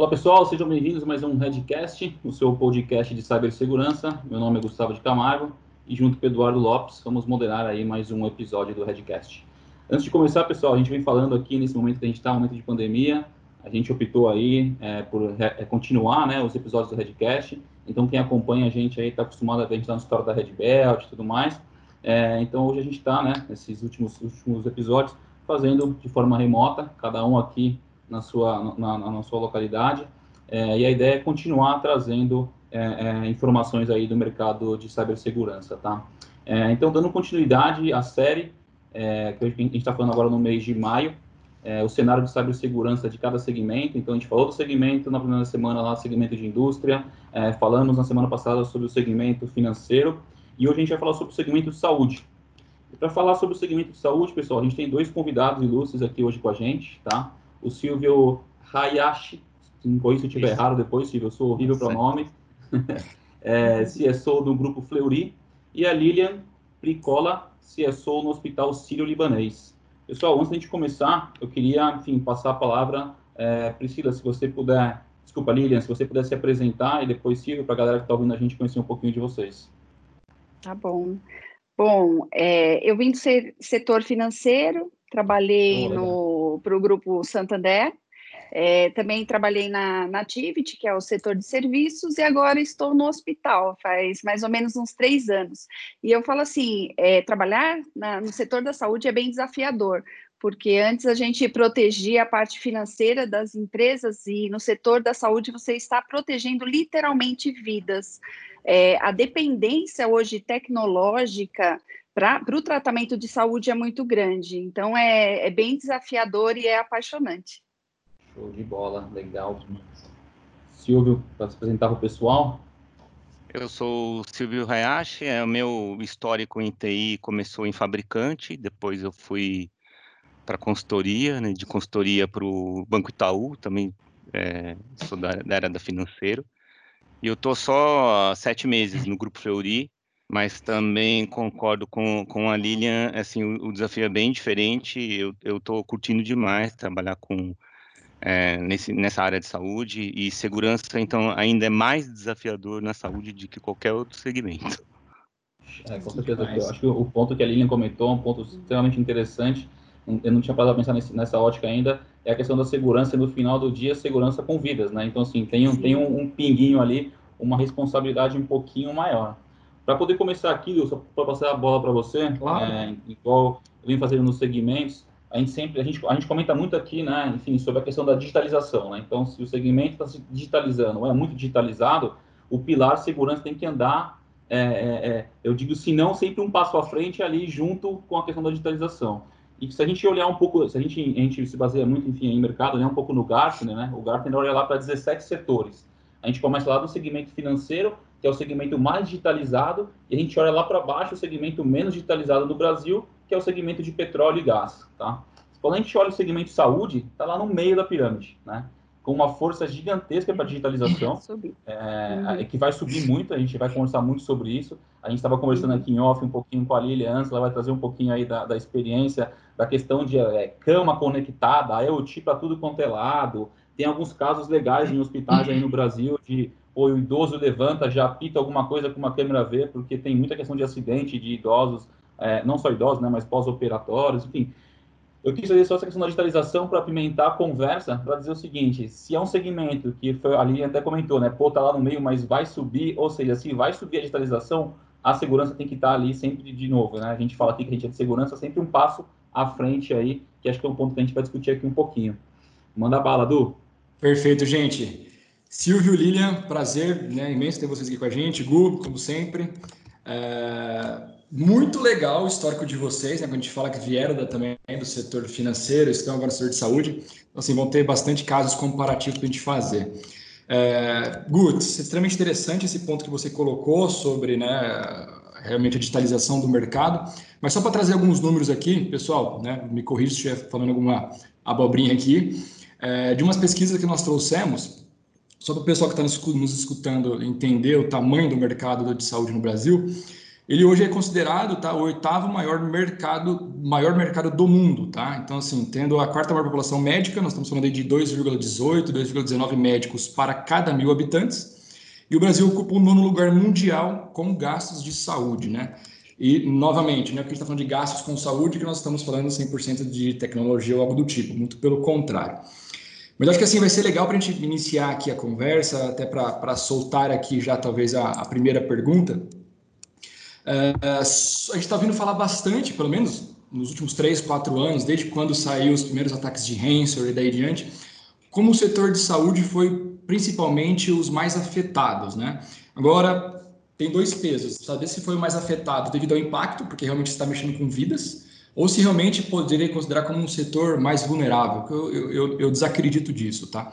Olá pessoal, sejam bem-vindos a mais um Redcast, o seu podcast de cibersegurança. Meu nome é Gustavo de Camargo e junto com Eduardo Lopes vamos moderar aí mais um episódio do Redcast. Antes de começar, pessoal, a gente vem falando aqui nesse momento que a gente está, momento de pandemia, a gente optou aí é, por é, continuar né, os episódios do Redcast. Então, quem acompanha a gente aí está acostumado a ver a gente tá na história da Red Belt e tudo mais. É, então, hoje a gente está, né, nesses últimos, últimos episódios, fazendo de forma remota, cada um aqui na sua, na, na sua localidade. É, e a ideia é continuar trazendo é, é, informações aí do mercado de cibersegurança, tá? É, então, dando continuidade à série, é, que a gente está falando agora no mês de maio, o cenário de cibersegurança de cada segmento. Então, a gente falou do segmento na primeira semana lá, segmento de indústria, falamos na semana passada sobre o segmento financeiro, e hoje a gente vai falar sobre o segmento de saúde. Para falar sobre o segmento de saúde, pessoal, a gente tem dois convidados ilustres aqui hoje com a gente, tá? O Silvio Hayashi, se não se eu estiver errado depois, Silvio, eu sou horrível para nome, é, CSO do Grupo Fleury, e a Lilian Pricola, CSO no Hospital Sírio-Libanês. Pessoal, antes de a gente começar, eu queria, enfim, passar a palavra, é, Priscila, se você puder, desculpa, Lilian, se você puder se apresentar, e depois Silvio, para a galera que está ouvindo a gente conhecer um pouquinho de vocês. Tá bom. Bom, é, eu vim do setor financeiro, trabalhei oh, para o Grupo Santander, é, também trabalhei na, na Activity, que é o setor de serviços, e agora estou no hospital, faz mais ou menos uns três anos. E eu falo assim: é, trabalhar na, no setor da saúde é bem desafiador, porque antes a gente protegia a parte financeira das empresas, e no setor da saúde você está protegendo literalmente vidas. É, a dependência hoje tecnológica para o tratamento de saúde é muito grande. Então, é, é bem desafiador e é apaixonante. Show de bola, legal. Silvio, para se apresentar para o pessoal. Eu sou o Silvio Hayashi, é, o meu histórico em TI começou em fabricante, depois eu fui para consultoria, né, de consultoria para o Banco Itaú, também é, sou da, da área da financeiro. E eu estou só há sete meses no Grupo Fleury, mas também concordo com, com a Lilian, assim, o, o desafio é bem diferente, eu estou curtindo demais trabalhar com é, nesse, nessa área de saúde e segurança, então, ainda é mais desafiador na saúde do que qualquer outro segmento. É, com certeza. Eu acho que o ponto que a Lilian comentou é um ponto extremamente interessante. Eu não tinha parado a pensar nesse, nessa ótica ainda. É a questão da segurança e no final do dia, segurança com vidas, né? Então, assim, tem um, tem um, um pinguinho ali, uma responsabilidade um pouquinho maior. Para poder começar aqui, só para passar a bola para você, claro. é, igual eu venho fazendo nos segmentos, a gente sempre, a gente, a gente comenta muito aqui, né, enfim, sobre a questão da digitalização, né? Então, se o segmento está se digitalizando, é muito digitalizado, o pilar segurança tem que andar, é, é, é, eu digo, se não, sempre um passo à frente ali, junto com a questão da digitalização. E se a gente olhar um pouco, se a gente, a gente se baseia muito, enfim, em mercado, né, um pouco no Gartner, né? O Gartner olha lá para 17 setores. A gente começa lá do segmento financeiro, que é o segmento mais digitalizado, e a gente olha lá para baixo o segmento menos digitalizado no Brasil, que é o segmento de petróleo e gás, tá? Quando a gente olha o segmento de saúde, está lá no meio da pirâmide, né? Com uma força gigantesca para digitalização, é, uhum. que vai subir muito, a gente vai conversar muito sobre isso. A gente estava conversando uhum. aqui em off um pouquinho com a Lilia antes, ela vai trazer um pouquinho aí da, da experiência, da questão de é, cama conectada, IoT para tudo quanto é lado. Tem alguns casos legais em hospitais aí no Brasil de o idoso levanta, já apita alguma coisa com uma câmera V, porque tem muita questão de acidente de idosos, é, não só idosos, né, mas pós-operatórios, enfim. Eu quis fazer só essa questão da digitalização para apimentar a conversa, para dizer o seguinte, se é um segmento que foi, ali até comentou, né, pô, tá lá no meio, mas vai subir, ou seja, se vai subir a digitalização, a segurança tem que estar tá ali sempre de novo, né? A gente fala aqui que a gente é de segurança sempre um passo à frente aí, que acho que é um ponto que a gente vai discutir aqui um pouquinho. Manda bala, Du. Perfeito, gente. Silvio, Lilian, prazer né, imenso ter vocês aqui com a gente. Gu, como sempre. É, muito legal o histórico de vocês, né? Quando a gente fala que vieram da, também do setor financeiro, estão agora no setor de saúde. Então, assim, vão ter bastante casos comparativos para a gente fazer. É, Gu, extremamente interessante esse ponto que você colocou sobre né, realmente a digitalização do mercado. Mas só para trazer alguns números aqui, pessoal, né, me corrija se estiver falando alguma abobrinha aqui, é, de umas pesquisas que nós trouxemos, só para o pessoal que está nos escutando entender o tamanho do mercado de saúde no Brasil, ele hoje é considerado tá, o oitavo maior mercado, maior mercado do mundo, tá? Então, assim, tendo a quarta maior população médica, nós estamos falando de 2,18, 2,19 médicos para cada mil habitantes, e o Brasil ocupa o nono lugar mundial com gastos de saúde, né? E, novamente, não é porque a gente está falando de gastos com saúde que nós estamos falando 100% de tecnologia ou algo do tipo, muito pelo contrário. Mas acho que assim vai ser legal para a gente iniciar aqui a conversa, até para soltar aqui já talvez a, a primeira pergunta. Uh, a gente está ouvindo falar bastante, pelo menos nos últimos três, quatro anos, desde quando saiu os primeiros ataques de ransomware e daí diante, como o setor de saúde foi principalmente os mais afetados, né? Agora, tem dois pesos. Saber se foi o mais afetado devido ao impacto, porque realmente está mexendo com vidas, ou se realmente poderia considerar como um setor mais vulnerável. Eu, eu, eu desacredito disso, tá?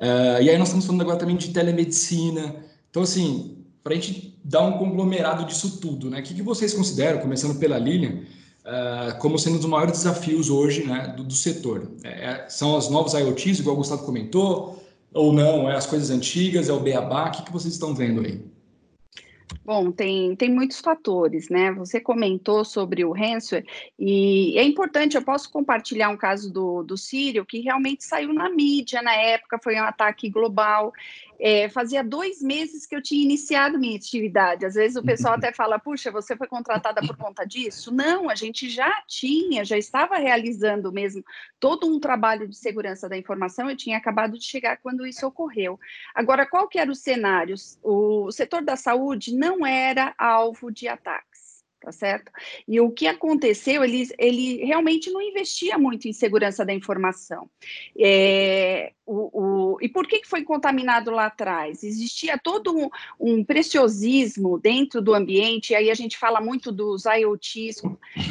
Uh, e aí nós estamos falando agora também de telemedicina. Então, assim, para a gente dar um conglomerado disso tudo, né? O que, que vocês consideram, começando pela Lilian, uh, como sendo um dos maiores desafios hoje né, do, do setor? É, é, são os novos IoTs, igual o Gustavo comentou, ou não? É as coisas antigas, é o beabá? O que, que vocês estão vendo aí? Bom, tem, tem muitos fatores, né? Você comentou sobre o ransomware e é importante, eu posso compartilhar um caso do, do Sírio que realmente saiu na mídia na época, foi um ataque global é, fazia dois meses que eu tinha iniciado minha atividade. Às vezes o pessoal até fala, puxa, você foi contratada por conta disso? Não, a gente já tinha, já estava realizando mesmo todo um trabalho de segurança da informação. Eu tinha acabado de chegar quando isso ocorreu. Agora, qual que era o cenário? O setor da saúde não era alvo de ataque tá certo? E o que aconteceu, ele, ele realmente não investia muito em segurança da informação. É, o, o, e por que, foi contaminado lá atrás? Existia todo um, um, preciosismo dentro do ambiente, aí a gente fala muito dos IoTs,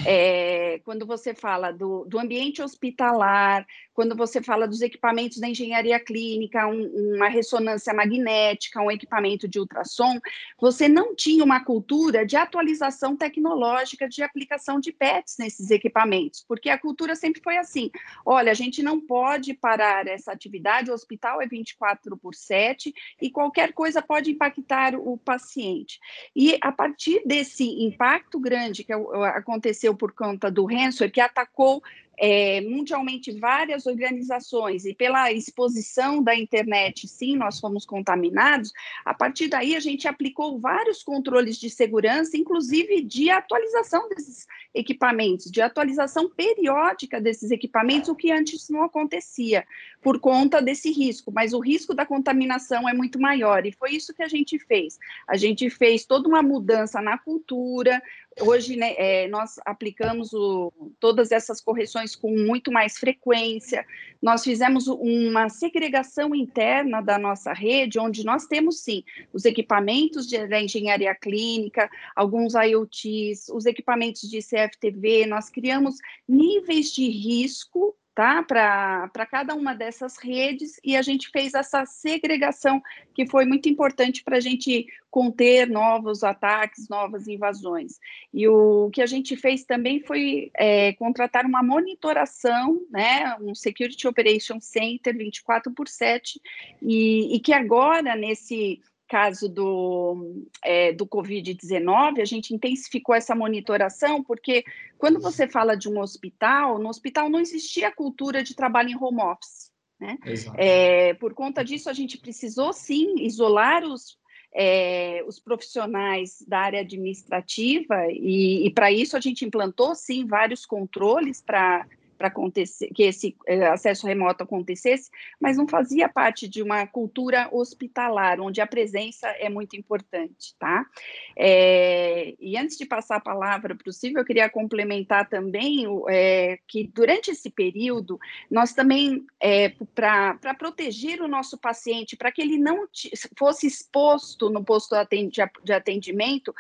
é, quando você fala do, do ambiente hospitalar, quando você fala dos equipamentos da engenharia clínica, um, uma ressonância magnética, um equipamento de ultrassom, você não tinha uma cultura de atualização tecnológica de aplicação de PETs nesses equipamentos, porque a cultura sempre foi assim: olha, a gente não pode parar essa atividade, o hospital é 24 por 7 e qualquer coisa pode impactar o paciente. E a partir desse impacto grande que aconteceu por conta do ransomware, que atacou é, mundialmente várias organizações e pela exposição da internet, sim, nós fomos contaminados. A partir daí, a gente aplicou vários controles de segurança, inclusive de atualização desses equipamentos, de atualização periódica desses equipamentos, o que antes não acontecia, por conta desse risco. Mas o risco da contaminação é muito maior, e foi isso que a gente fez. A gente fez toda uma mudança na cultura, Hoje, né, é, nós aplicamos o, todas essas correções com muito mais frequência. Nós fizemos uma segregação interna da nossa rede, onde nós temos, sim, os equipamentos de, da engenharia clínica, alguns IoTs, os equipamentos de CFTV. Nós criamos níveis de risco tá? Para cada uma dessas redes, e a gente fez essa segregação que foi muito importante para a gente conter novos ataques, novas invasões. E o que a gente fez também foi é, contratar uma monitoração, né, um Security Operation Center 24 por 7, e, e que agora, nesse caso do, é, do Covid-19, a gente intensificou essa monitoração, porque quando você fala de um hospital, no hospital não existia a cultura de trabalho em home office. Né? É, por conta disso, a gente precisou sim isolar os, é, os profissionais da área administrativa, e, e para isso a gente implantou sim vários controles para para acontecer, que esse eh, acesso remoto acontecesse, mas não fazia parte de uma cultura hospitalar, onde a presença é muito importante, tá? É, e antes de passar a palavra para o Silvio, eu queria complementar também é, que durante esse período, nós também, é, para proteger o nosso paciente, para que ele não fosse exposto no posto de atendimento,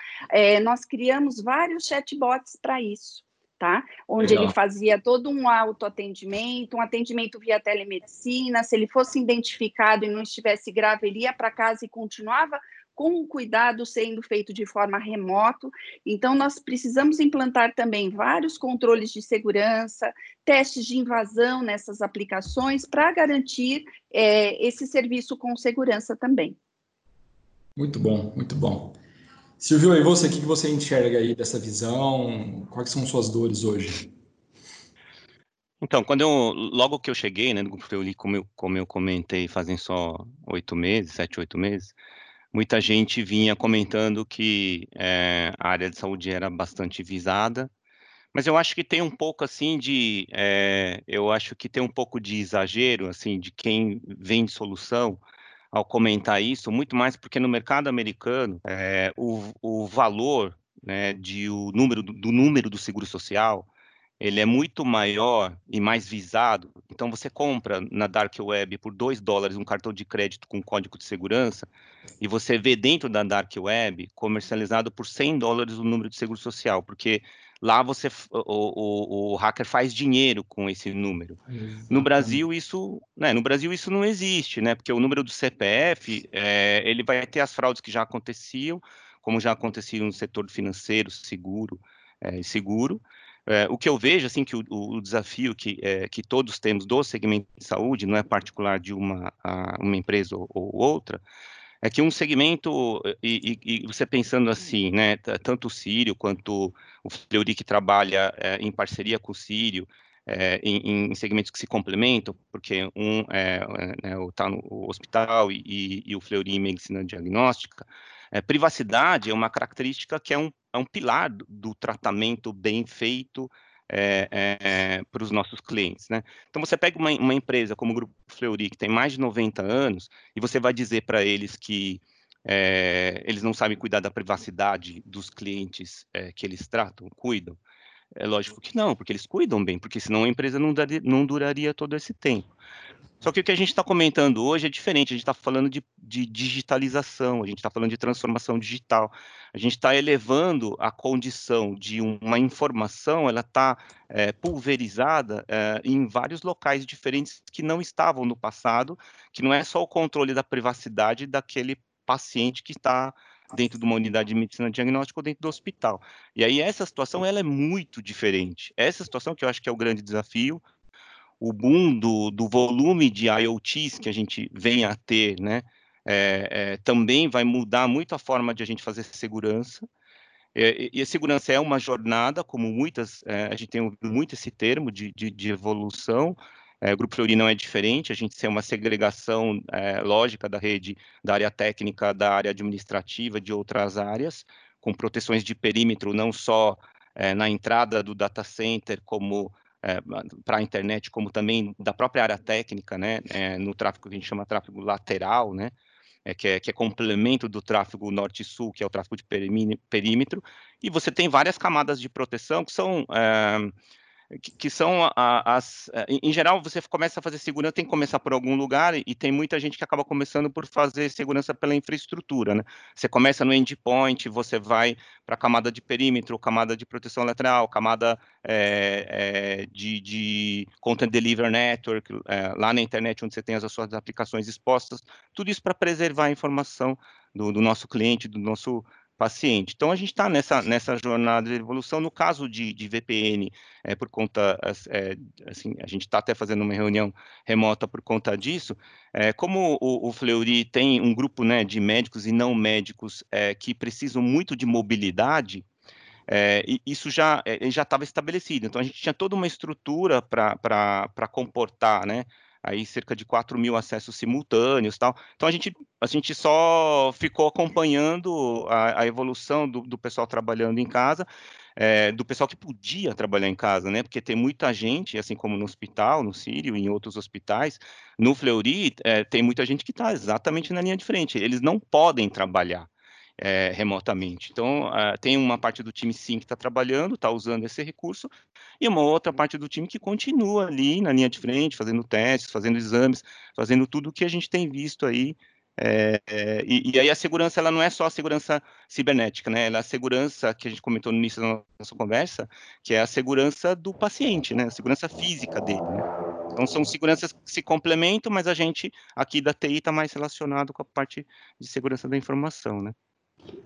nós criamos vários chatbots para isso tá? Onde Legal. ele fazia todo um autoatendimento, um atendimento via telemedicina. Se ele fosse identificado e não estivesse grave, ele ia para casa e continuava com o cuidado sendo feito de forma remoto. Então, nós precisamos implantar também vários controles de segurança, testes de invasão nessas aplicações para garantir é, esse serviço com segurança também. Muito bom, muito bom. Silvio, e você, o que você enxerga aí dessa visão? Quais são suas dores hoje? Então, quando eu, logo que eu cheguei, né, como eu, como eu comentei, fazem só oito meses, sete, oito meses, muita gente vinha comentando que é, a área de saúde era bastante visada, mas eu acho que tem um pouco assim de, é, eu acho que tem um pouco de exagero, assim, de quem vende solução ao comentar isso, muito mais porque no mercado americano é, o, o valor né, de o número do, número do seguro social ele é muito maior e mais visado. Então, você compra na Dark Web por 2 dólares um cartão de crédito com código de segurança e você vê dentro da Dark Web comercializado por 100 dólares o número de seguro social, porque lá você o, o, o hacker faz dinheiro com esse número. Exatamente. No Brasil isso, né, no Brasil isso não existe, né? Porque o número do CPF é, ele vai ter as fraudes que já aconteciam, como já aconteciam no setor financeiro, seguro, é, seguro. É, o que eu vejo, assim, que o, o desafio que, é, que todos temos do segmento de saúde, não é particular de uma, a, uma empresa ou, ou, outra, é que um segmento, e, e, e, você pensando assim, né, tanto o Sírio quanto o Fleury que trabalha é, em parceria com o Sírio, é, em, em, segmentos que se complementam, porque um está é, é, no hospital e, e, o Fleury em medicina diagnóstica, é, privacidade é uma característica que é um, é um pilar do, do tratamento bem feito é, é, para os nossos clientes. Né? Então, você pega uma, uma, empresa como o Grupo Fleury, que tem mais de 90 anos, e você vai dizer para eles que é, eles não sabem cuidar da privacidade dos clientes é, que eles tratam, cuidam. É lógico que não, porque eles cuidam bem, porque senão a empresa não, daria, não duraria todo esse tempo. Só que o que a gente está comentando hoje é diferente, a gente está falando de, de, digitalização, a gente está falando de transformação digital, a gente está elevando a condição de uma informação, ela está é, pulverizada é, em vários locais diferentes que não estavam no passado, que não é só o controle da privacidade daquele paciente que está dentro de uma unidade de medicina diagnóstica ou dentro do hospital. E aí essa situação ela é muito diferente. Essa situação que eu acho que é o grande desafio, o boom do, do volume de IoTs que a gente vem a ter, né, é, é, também vai mudar muito a forma de a gente fazer segurança. É, e a segurança é uma jornada, como muitas, é, a gente tem ouvido muito esse termo de, de, de evolução. É, o Grupo Fleury não é diferente, a gente tem uma segregação é, lógica da rede, da área técnica, da área administrativa, de outras áreas, com proteções de perímetro, não só na entrada do data center, como é, para a internet, como também da própria área técnica, né, é, no tráfego que a gente chama tráfego lateral, né, é, que, é, que é complemento do tráfego norte-sul, que é o tráfego de perímetro, e você tem várias camadas de proteção que são é, que, são a, as. Eh, em geral, você começa a fazer segurança, tem que começar por algum lugar, e tem muita gente que acaba começando por fazer segurança pela infraestrutura, né? Você começa no endpoint, você vai para a camada de perímetro, camada de proteção lateral, camada é, é, de, de, Content Delivery Network, é, lá na internet, onde você tem as suas aplicações expostas, tudo isso para preservar a informação do, do nosso cliente, do nosso paciente. Então, a gente está nessa, nessa jornada de evolução. No caso de, de VPN, é, por conta, é, assim, a gente está até fazendo uma reunião remota por conta disso, é, como o, o, Fleury tem um grupo né, de médicos e não médicos é, que precisam muito de mobilidade, é, isso já é, já estava estabelecido. Então, a gente tinha toda uma estrutura para comportar, né? Aí cerca de 4 mil acessos simultâneos tal. Então a gente, a gente só ficou acompanhando a, a evolução do, do, pessoal trabalhando em casa, é, do pessoal que podia trabalhar em casa, né? Porque tem muita gente, assim como no hospital, no Sírio, em outros hospitais, no Fleury, é, tem muita gente que está exatamente na linha de frente. Eles não podem trabalhar é, remotamente. Então, uh, tem uma parte do time sim que está trabalhando, está usando esse recurso, e uma outra parte do time que continua ali na linha de frente, fazendo testes, fazendo exames, fazendo tudo o que a gente tem visto aí. É, é, e, e, aí a segurança ela não é só a segurança cibernética, né? Ela é a segurança que a gente comentou no início da nossa conversa, que é a segurança do paciente, né? A segurança física dele. Né? Então são seguranças que se complementam, mas a gente aqui da TI está mais relacionado com a parte de segurança da informação, né?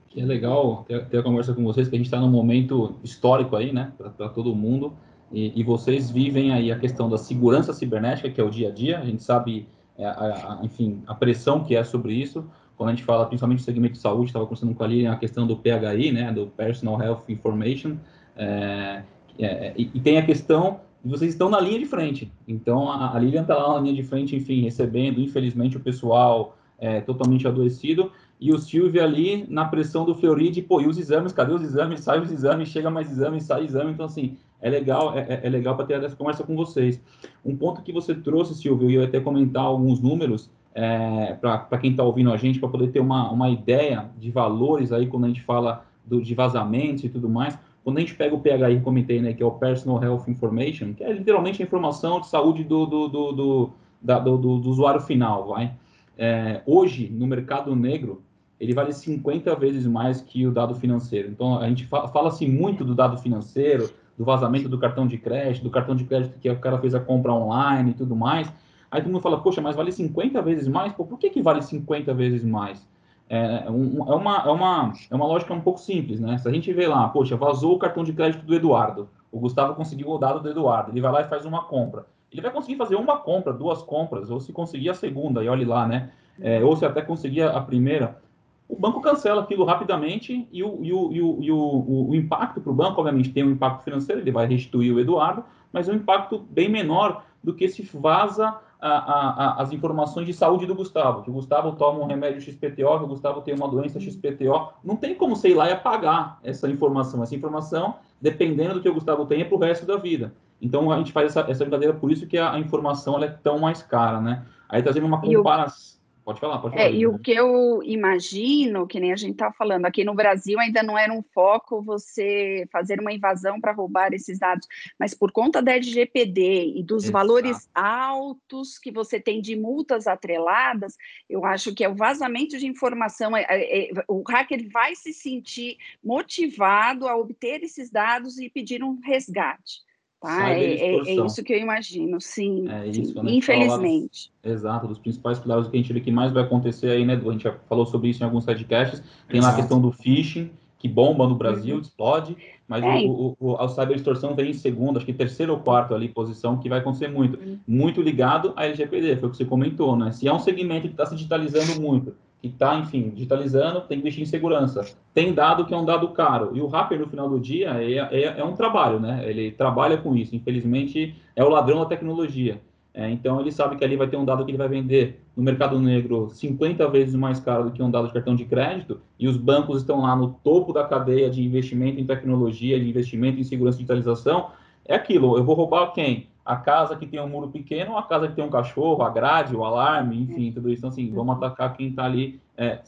Que é legal ter, ter a conversa com vocês, que a gente está num momento histórico aí, né, para todo mundo, e, e, vocês vivem aí a questão da segurança cibernética, que é o dia a dia, a gente sabe, é, a, a, enfim, a pressão que é sobre isso, quando a gente fala principalmente do segmento de saúde, estava conversando com a Lilian a questão do PHI, né, do Personal Health Information, é, é, e, e, tem a questão de vocês estão na linha de frente. Então, a, a Lilian está lá na linha de frente, enfim, recebendo, infelizmente, o pessoal é, totalmente adoecido, e o Silvio ali na pressão do Fleury pô, e os exames, cadê os exames? Sai os exames, chega mais exames, sai exame. Então, assim, é legal, é, é, é legal para ter essa conversa com vocês. Um ponto que você trouxe, Silvio, e eu ia até comentar alguns números, é, para quem está ouvindo a gente, para poder ter uma, uma ideia de valores aí quando a gente fala do, de vazamentos e tudo mais. Quando a gente pega o PHI, comentei, né, que é o Personal Health Information, que é literalmente a informação de saúde do, do, do, do, da, do, do usuário final, vai. É, hoje, no mercado negro, ele vale 50 vezes mais que o dado financeiro. Então, a gente fala-se muito do dado financeiro, do vazamento do cartão de crédito, do cartão de crédito que o cara fez a compra online e tudo mais. Aí todo mundo fala, poxa, mas vale 50 vezes mais? Pô, por que, que vale 50 vezes mais? É, um, é, uma, é, uma, é uma lógica um pouco simples, né? Se a gente vê lá, poxa, vazou o cartão de crédito do Eduardo, o Gustavo conseguiu o dado do Eduardo, ele vai lá e faz uma compra. Ele vai conseguir fazer uma compra, duas compras, ou se conseguir a segunda, e olhe lá, né? É, ou se até conseguir a primeira, o banco cancela aquilo rapidamente e o, e o, e o, e o, o impacto para o banco, obviamente, tem um impacto financeiro, ele vai restituir o Eduardo, mas um impacto bem menor do que se vaza a, a, as informações de saúde do Gustavo, que o Gustavo toma um remédio XPTO, que o Gustavo tem uma doença XPTO. Não tem como sei lá e apagar essa informação. Essa informação, dependendo do que o Gustavo tem, é para o resto da vida. Então, a gente faz essa, essa brincadeira, por isso que a, a informação é tão mais cara, né? Aí, trazendo uma comparação Pode falar, pode falar. É, e o que eu imagino, que nem a gente está falando, aqui no Brasil ainda não era um foco você fazer uma invasão para roubar esses dados, mas por conta da LGPD e dos Exato. valores altos que você tem de multas atreladas, eu acho que é o vazamento de informação, é, é, é, o hacker vai se sentir motivado a obter esses dados e pedir um resgate. Tá? É, é, é, isso que eu imagino, sim. É isso, sim. Né? Infelizmente. Fala, exato, dos principais pilares que a gente vê que mais vai acontecer aí, né, A gente já falou sobre isso em alguns podcasts. Tem exato. lá a questão do phishing, que bomba no Brasil, uhum. explode, mas é. o, o, a cyber-extorsão vem em segundo, acho que terceiro ou quarto ali, posição, que vai acontecer muito. Uhum. Muito ligado à LGPD, foi o que você comentou, né? Se é um segmento que está se digitalizando muito, que está, enfim, digitalizando, tem que investir em segurança. Tem dado que é um dado caro. E o Rapper, no final do dia, é, é, é um trabalho, né? Ele trabalha com isso. Infelizmente, é o ladrão da tecnologia. É, então, ele sabe que ali vai ter um dado que ele vai vender no mercado negro 50 vezes mais caro do que um dado de cartão de crédito, e os bancos estão lá no topo da cadeia de investimento em tecnologia, de investimento em segurança e digitalização. É aquilo, eu vou roubar quem? A casa que tem um muro pequeno, a casa que tem um cachorro, a grade, o alarme, enfim, tudo isso. Então, assim, vamos atacar quem está ali é,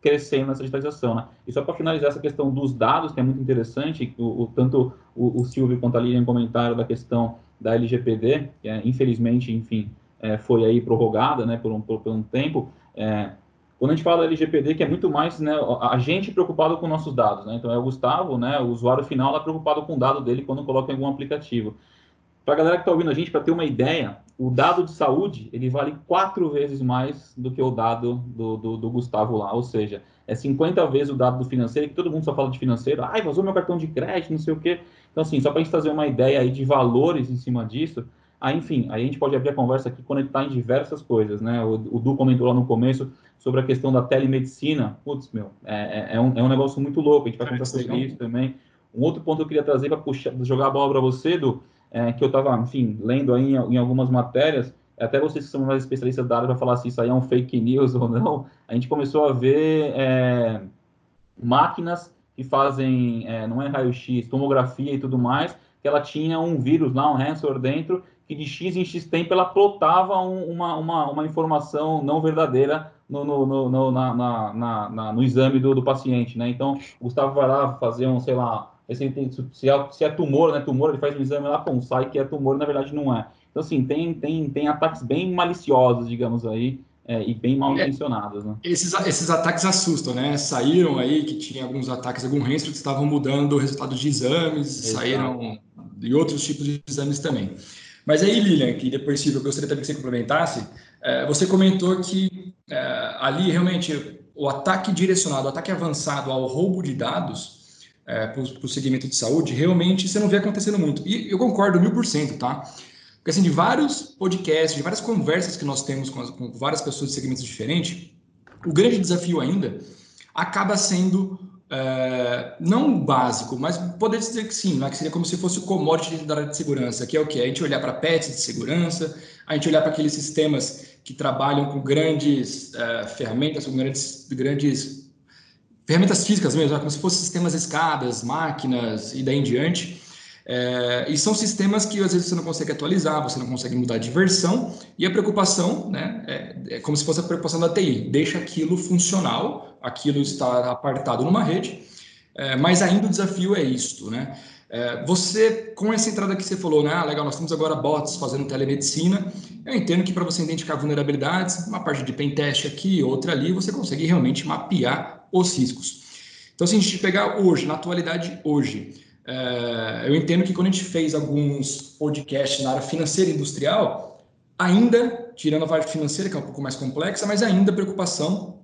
crescendo nessa digitalização, né? E só para finalizar essa questão dos dados, que é muito interessante, o, o tanto o, o, Silvio quanto a Lilian comentaram da questão da LGPD, que é, infelizmente, enfim, é, foi aí prorrogada, né, por um, por, por um tempo, é, quando a gente fala da LGPD, que é muito mais né, a gente preocupado com nossos dados, né? Então é o Gustavo, né, o usuário final, lá preocupado com o dado dele quando coloca em algum aplicativo. Para a galera que está ouvindo a gente, para ter uma ideia, o dado de saúde ele vale quatro vezes mais do que o dado do, do, do, Gustavo lá, ou seja, é 50 vezes o dado do financeiro, que todo mundo só fala de financeiro, ai, vazou meu cartão de crédito, não sei o quê. Então, assim, só para a gente fazer uma ideia aí de valores em cima disso, aí, enfim, aí a gente pode abrir a conversa aqui conectar em diversas coisas, né? O, o Du comentou lá no começo sobre a questão da telemedicina, putz, meu, é, é, é um, é um negócio muito louco, a gente vai conversar sobre isso também. Um outro ponto que eu queria trazer para jogar a bola para você, Du, é, que eu estava, enfim, lendo aí em, em, algumas matérias, até vocês que são mais especialistas da área para falar se isso aí é um fake news ou não, a gente começou a ver é, máquinas que fazem, é, não é raio-x, tomografia e tudo mais, que ela tinha um vírus lá, um ransomware dentro, que de X em X tempo ela plotava um, uma, uma, uma informação não verdadeira no, no, no, na, na, na, no exame do, do paciente, né? Então, o Gustavo vai lá fazer um, sei lá, se, é, se é tumor, né? Tumor, ele faz um exame lá, pum, sai que é tumor, na verdade não é. Então, assim, tem, tem, tem ataques bem maliciosos, digamos aí, é, e bem mal é, intencionados, né? Esses, esses ataques assustam, né? Saíram aí que tinha alguns ataques, algum ransom que estavam mudando o resultado de exames, Exato. saíram de outros tipos de exames também. Mas aí, Lilian, que depois, Silvio, eu gostaria também que você complementasse, é, você comentou que é, ali realmente o ataque direcionado, o ataque avançado ao roubo de dados, é, para o segmento de saúde, realmente você não vê acontecendo muito. E eu concordo mil por cento, tá? Porque assim, de vários podcasts, de várias conversas que nós temos com, as, com várias pessoas de segmentos diferentes, O grande desafio ainda acaba sendo é, não básico, mas poder dizer que sim, né? que seria como se fosse o commodity da área de segurança, que é o que? A gente olhar para pets de segurança, a gente olhar para aqueles sistemas que trabalham com grandes é, ferramentas, com grandes, grandes ferramentas físicas mesmo, né? como se fossem sistemas escadas, máquinas e daí em diante. É, e são sistemas que às vezes você não consegue atualizar, você não consegue mudar de versão, e a preocupação né, é, é como se fosse a preocupação da TI, deixa aquilo funcional, aquilo está apartado numa rede, é, mas ainda o desafio é isto, né? É, você, com essa entrada que você falou, né? Ah, legal, nós temos agora bots fazendo telemedicina. Eu entendo que para você identificar vulnerabilidades, uma parte de pentest aqui, outra ali, você consegue realmente mapear os riscos. Então, se a gente pegar hoje, na atualidade hoje, é, eu entendo que quando a gente fez alguns podcasts na área financeira e industrial, ainda, tirando a parte financeira, que é um pouco mais complexa, mas ainda a preocupação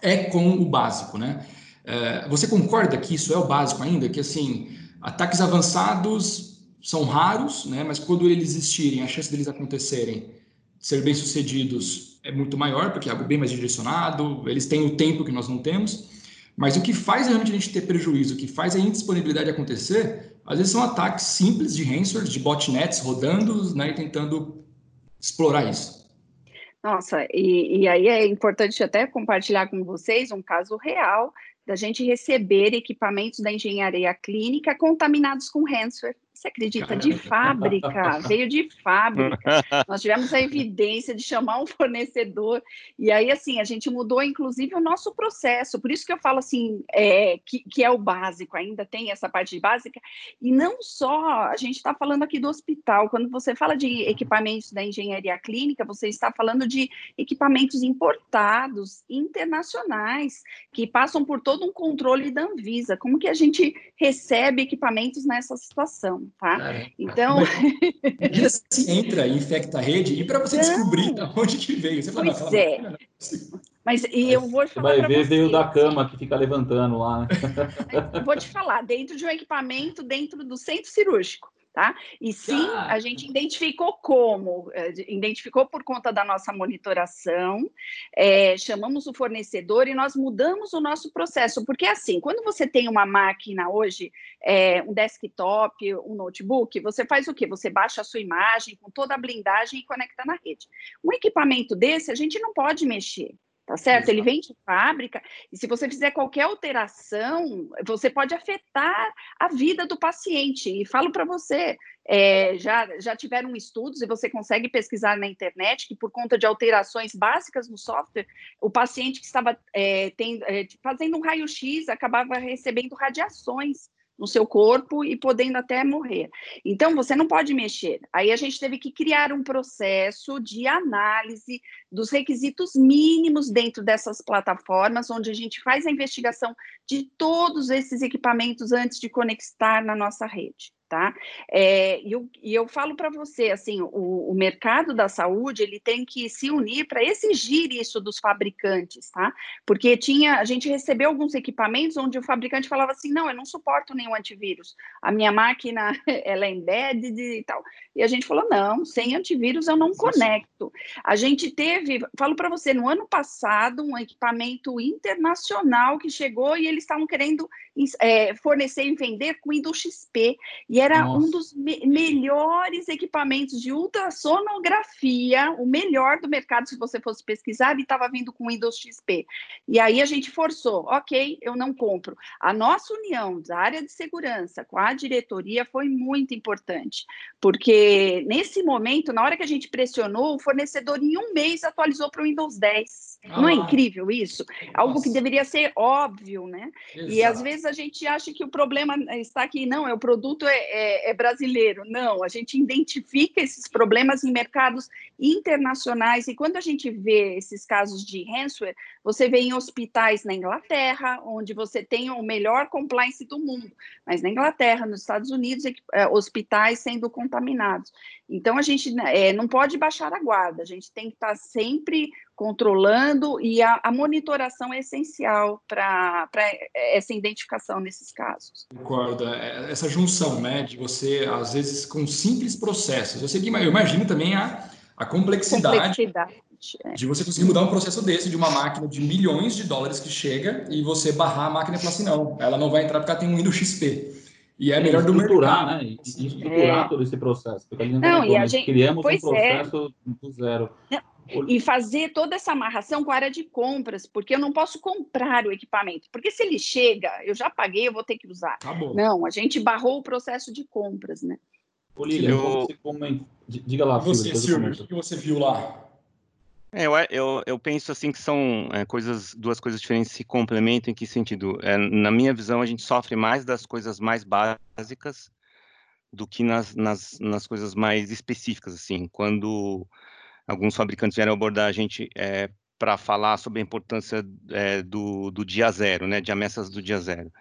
é com o básico, né? É, você concorda que isso é o básico ainda? Que, assim, ataques avançados são raros, né? Mas quando eles existirem, a chance deles acontecerem, ser bem-sucedidos é muito maior, porque é algo bem mais direcionado, eles têm o tempo que nós não temos. Mas o que faz realmente a gente ter prejuízo, o que faz a indisponibilidade acontecer, às vezes são ataques simples de ransomware, de botnets rodando né, e tentando explorar isso. Nossa, e, e aí é importante até compartilhar com vocês um caso real da gente receber equipamentos da engenharia clínica contaminados com ransomware você acredita? De fábrica, veio de fábrica. Nós tivemos a evidência de chamar um fornecedor, e aí, assim, a gente mudou, inclusive, o nosso processo. Por isso que eu falo, assim, é, que, que é o básico, ainda tem essa parte básica. E não só, a gente está falando aqui do hospital. Quando você fala de equipamentos da engenharia clínica, você está falando de equipamentos importados, internacionais, que passam por todo um controle da Anvisa. Como que a gente recebe equipamentos nessa situação? tá? Então. Mas, se entra e infecta a rede, e para você não. descobrir de onde que veio? Você fala, pois é. é mas e eu vou falar. Você vai ver, você, veio da cama que fica levantando lá. Né? vou te falar, dentro de um equipamento, dentro do centro cirúrgico tá? E sim, a gente identificou como, eh, identificou por conta da nossa monitoração, é, chamamos o fornecedor e nós mudamos o nosso processo, porque assim, quando você tem uma máquina hoje, é, um desktop, um notebook, você faz o quê? Você baixa a sua imagem com toda a blindagem e conecta na rede. Um equipamento desse, a gente não pode mexer, tá certo? Ele vem de fábrica, e se você fizer qualquer alteração, você pode afetar a vida do paciente. E falo para você, é, já, já tiveram estudos, e você consegue pesquisar na internet, que por conta de alterações básicas no software, o paciente que estava é, tendo, é, fazendo um raio-x acabava recebendo radiações no seu corpo e podendo até morrer. Então, você não pode mexer. Aí a gente teve que criar um processo de análise dos requisitos mínimos dentro dessas plataformas, onde a gente faz a investigação de todos esses equipamentos antes de conectar na nossa rede tá? É, e, eu, e eu falo para você, assim, o, o, mercado da saúde, ele tem que se unir para exigir isso dos fabricantes, tá? Porque tinha, a gente recebeu alguns equipamentos onde o fabricante falava assim, não, eu não suporto nenhum antivírus, a minha máquina, ela é embedded e tal, e a gente falou, não, sem antivírus eu não conecto. A gente teve, falo para você, no ano passado, um equipamento internacional que chegou e eles estavam querendo é, fornecer e vender com Windows XP, e era Nossa. um dos me melhores equipamentos de ultrassonografia, o melhor do mercado, se você fosse pesquisar, e estava vindo com Windows XP. E aí a gente forçou, ok, eu não compro. A nossa união da área de segurança com a diretoria foi muito importante, porque nesse momento, na hora que a gente pressionou, o fornecedor em um mês atualizou para o Windows 10. Ah, não é incrível isso? Nossa. Algo que deveria ser óbvio, né? Exato. E às vezes a gente acha que o problema está aqui, não, é o produto é, é, é, brasileiro. Não, a gente identifica esses problemas em mercados internacionais e quando a gente vê esses casos de ransomware, você vê em hospitais na Inglaterra, onde você tem o melhor compliance do mundo, mas na Inglaterra, nos Estados Unidos, é, hospitais sendo contaminados. Então a gente é, não pode baixar a guarda, a gente tem que estar sempre controlando e a, a monitoração é essencial para essa identificação nesses casos. Concordo. É, essa junção, né, de você, às vezes, com simples processos. Eu, sei que, eu imagino também a, a complexidade, complexidade. É. De você conseguir mudar um processo desse, de uma máquina de milhões de dólares que chega e você barrar a máquina e falar assim, não, ela não vai entrar porque ela tem um Windows XP. E é, é melhor do mercado. Né? E, estruturar é. todo esse processo. Porque não, não e a gente, criamos um é. processo é. do zero. E fazer toda essa amarração com a área de compras, porque eu não posso comprar o equipamento. Porque se ele chega, eu já paguei, eu vou ter que usar. Acabou. Não, a gente barrou o processo de compras, né? Ô, Lilian, eu... você comenta... Diga lá, você, Silvio, o que você viu lá? É, eu, eu, eu, penso assim que são é, coisas, duas coisas diferentes se complementam. Em que sentido? É, na minha visão, a gente sofre mais das coisas mais básicas do que nas, nas, nas coisas mais específicas. Assim, quando alguns fabricantes vieram abordar a gente é, para falar sobre a importância é, do, do dia zero, né, de ameaças do dia zero.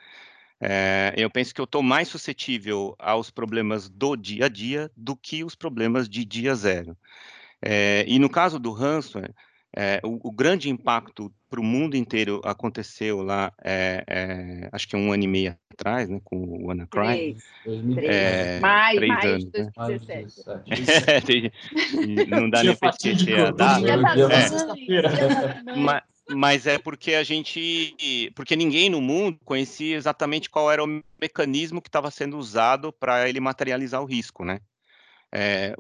É, eu penso que eu estou mais suscetível aos problemas do dia a dia do que os problemas de dia zero. E no caso do ransomware, é, o, o, grande impacto para o mundo inteiro aconteceu lá, é, é, acho que um ano e meio atrás, né, com o WannaCry. Três, três. mais, três mais anos, de 2017. Né? não dá nem para esquecer a data. Mas, mas é porque a gente, porque ninguém no mundo conhecia exatamente qual era o mecanismo que estava sendo usado para ele materializar o risco, né? É,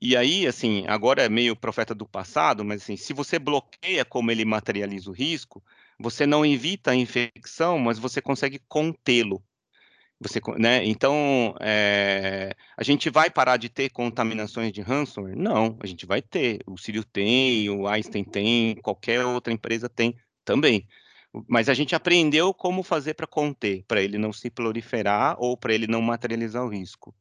e aí, assim, agora é meio profeta do passado, mas assim, se você bloqueia como ele materializa o risco, você não evita a infecção, mas você consegue contê-lo. Você, né? Então, é, a gente vai parar de ter contaminações de ransomware? Não, a gente vai ter. O Sírio tem, o Einstein tem, qualquer outra empresa tem também. Mas a gente aprendeu como fazer para conter, para ele não se proliferar ou para ele não materializar o risco.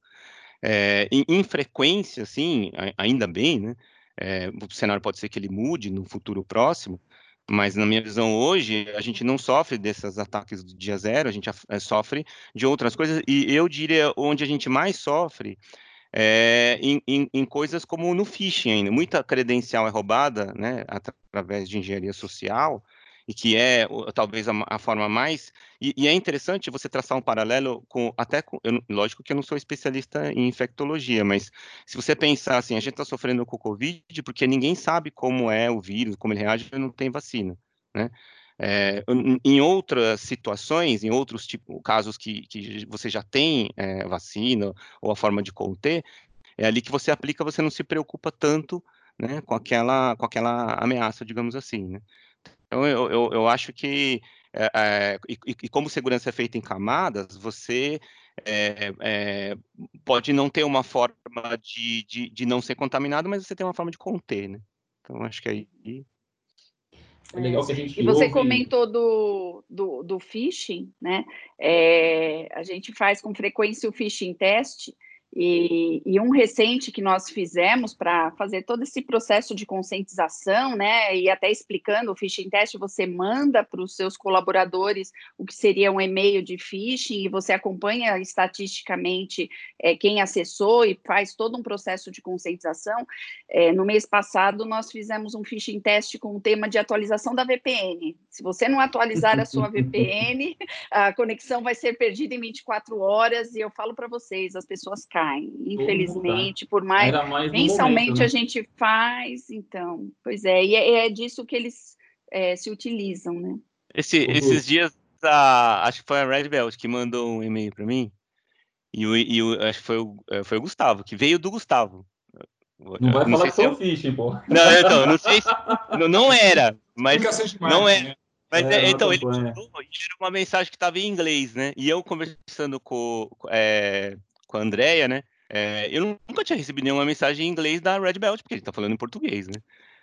É, em, em, frequência, assim, ainda bem, né? É, o cenário pode ser que ele mude no futuro próximo, mas na minha visão hoje, a gente não sofre desses ataques do dia zero, a gente é, sofre de outras coisas, e eu diria onde a gente mais sofre é em, em, em coisas como no phishing ainda. Muita credencial é roubada, né, através de engenharia social, e que é talvez a, a forma mais. E, e, é interessante você traçar um paralelo com até com, eu, lógico que eu não sou especialista em infectologia, mas se você pensar assim, a gente está sofrendo com o Covid porque ninguém sabe como é o vírus, como ele reage, não tem vacina, né? É, em outras situações, em outros tipo, casos que, que você já tem é, vacina ou a forma de conter, é ali que você aplica, você não se preocupa tanto né, com, aquela, com aquela ameaça, digamos assim. Né? Então, eu, eu, eu acho que, é, é, e, e, como segurança é feita em camadas, você é, pode não ter uma forma de, de, de, não ser contaminado, mas você tem uma forma de conter, né? Então, acho que aí... É legal que a gente e você ouve... comentou do, do, do phishing, né? É, a gente faz com frequência o phishing teste, e, e, um recente que nós fizemos para fazer todo esse processo de conscientização, né, e até explicando o phishing test, você manda para os seus colaboradores o que seria um e-mail de phishing e você acompanha estatisticamente é, quem acessou e faz todo um processo de conscientização. É, no mês passado, nós fizemos um phishing test com o tema de atualização da VPN. Se você não atualizar a sua VPN, a conexão vai ser perdida em 24 horas, e eu falo para vocês, as pessoas caem infelizmente, por mais, mais mensalmente momento, né? a gente faz, então, pois é, e é, é disso que eles é, se utilizam, né? Esse, esses dias, a, acho que foi a Red Belt que mandou um e-mail para mim, e, o, e o, acho que foi o, é, foi o Gustavo, que veio do Gustavo. Não vai não falar que foi o Phishing, pô. Não, então, não sei se, não, não era, mas não é, né? Mas é, então, ele mandou, era uma mensagem que estava em inglês, né? E eu conversando com, é, com a Andrea, né? É, eu nunca tinha recebido nenhuma mensagem em inglês da Red Belt, porque ele tá falando em português, né?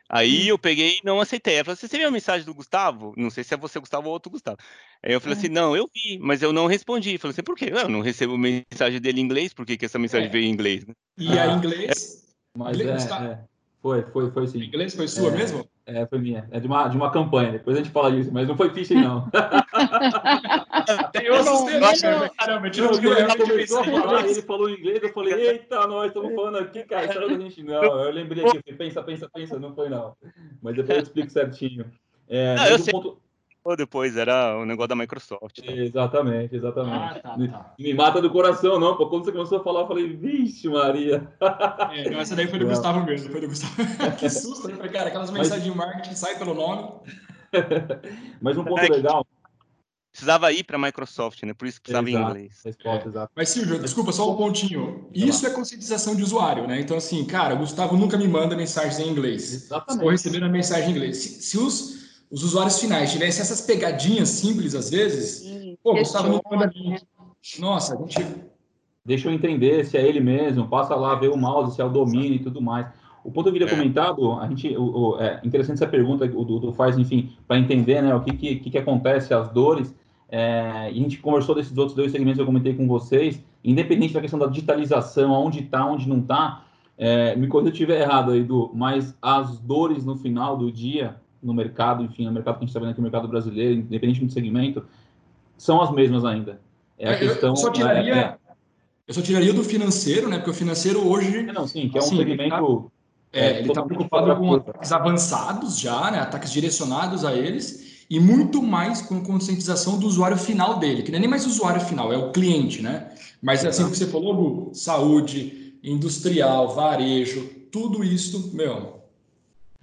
Aí eu peguei e não aceitei. Ela falou: Você viu a mensagem do Gustavo? Não sei se é você, Gustavo, ou outro Gustavo. Aí eu falei assim: Não, eu vi, mas eu não respondi. Falei assim: Por quê? Eu não recebo mensagem dele em inglês, por que, que essa mensagem é. veio em inglês? Né? E a inglês? Mas inglês, é, é, foi, foi, foi sim. Inglês foi sua é, mesmo? É, foi minha. É de uma, de uma campanha. Depois a gente fala disso, mas não foi phishing, não. eu assustei, não, caramba, a gente não viu Ele falou em inglês, eu falei, eita, nós estamos falando aqui, cara, isso a gente não. Eu lembrei aqui, pensa, pensa, pensa, não foi não. Mas depois eu explico certinho. É, não, eu sei. Ponto... Ou depois era o negócio da Microsoft. Tá? Exatamente, exatamente. Ah, tá, tá. Me mata do coração, não. Pô. Quando você começou a falar, eu falei, vixe, Maria. É, não, essa daí foi do não. Gustavo mesmo, foi do Gustavo. que susto, né? Cara, aquelas mensagens Mas... de marketing saem pelo nome. Mas um ponto é legal precisava ir para a Microsoft, né? Por isso precisava exato, em inglês. Resposta, é. Mas, Silvio, desculpa, só um pontinho. Isso é conscientização de usuário, né? Então, assim, cara, o Gustavo nunca me manda mensagens em inglês. Exatamente. Vou receber a mensagem em inglês. Se, se, os, os usuários finais tivessem essas pegadinhas simples, às vezes, Sim, pô, Gustavo não manda. Né? Nossa, a gente. Deixa eu entender se é ele mesmo, passa lá, ver o mouse, se é o domínio e tudo mais. O ponto que eu é. comentado, a gente, o, o, é interessante essa pergunta o Dudu faz, enfim, para entender, né, o que, que, que acontece, as dores, é, e a gente conversou desses outros dois segmentos que eu comentei com vocês, independente da questão da digitalização, onde está, onde não está, é, me corrija se eu estiver errado, Edu, mas as dores no final do dia, no mercado, enfim, no mercado que a gente está vendo aqui, no mercado brasileiro, independente do segmento, são as mesmas ainda. É a questão... Eu só tiraria... É, eu só tiraria do financeiro, né? Porque o financeiro hoje. É, não, sim, que é um assim, segmento. É, é, ele está preocupado com ataques avançados já, né? Ataques direcionados a eles e muito mais com conscientização do usuário final dele, que não é nem mais o usuário final, é o cliente, né? Mas assim que você falou, saúde, industrial, varejo, tudo isso, meu.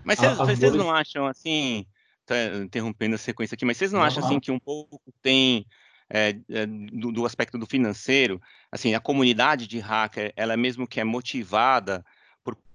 Mas vocês, vocês não acham assim, tá interrompendo a sequência aqui, mas vocês não, acham assim que um pouco tem é, é, do, do, aspecto do financeiro, assim, a comunidade de hacker, ela mesmo que é motivada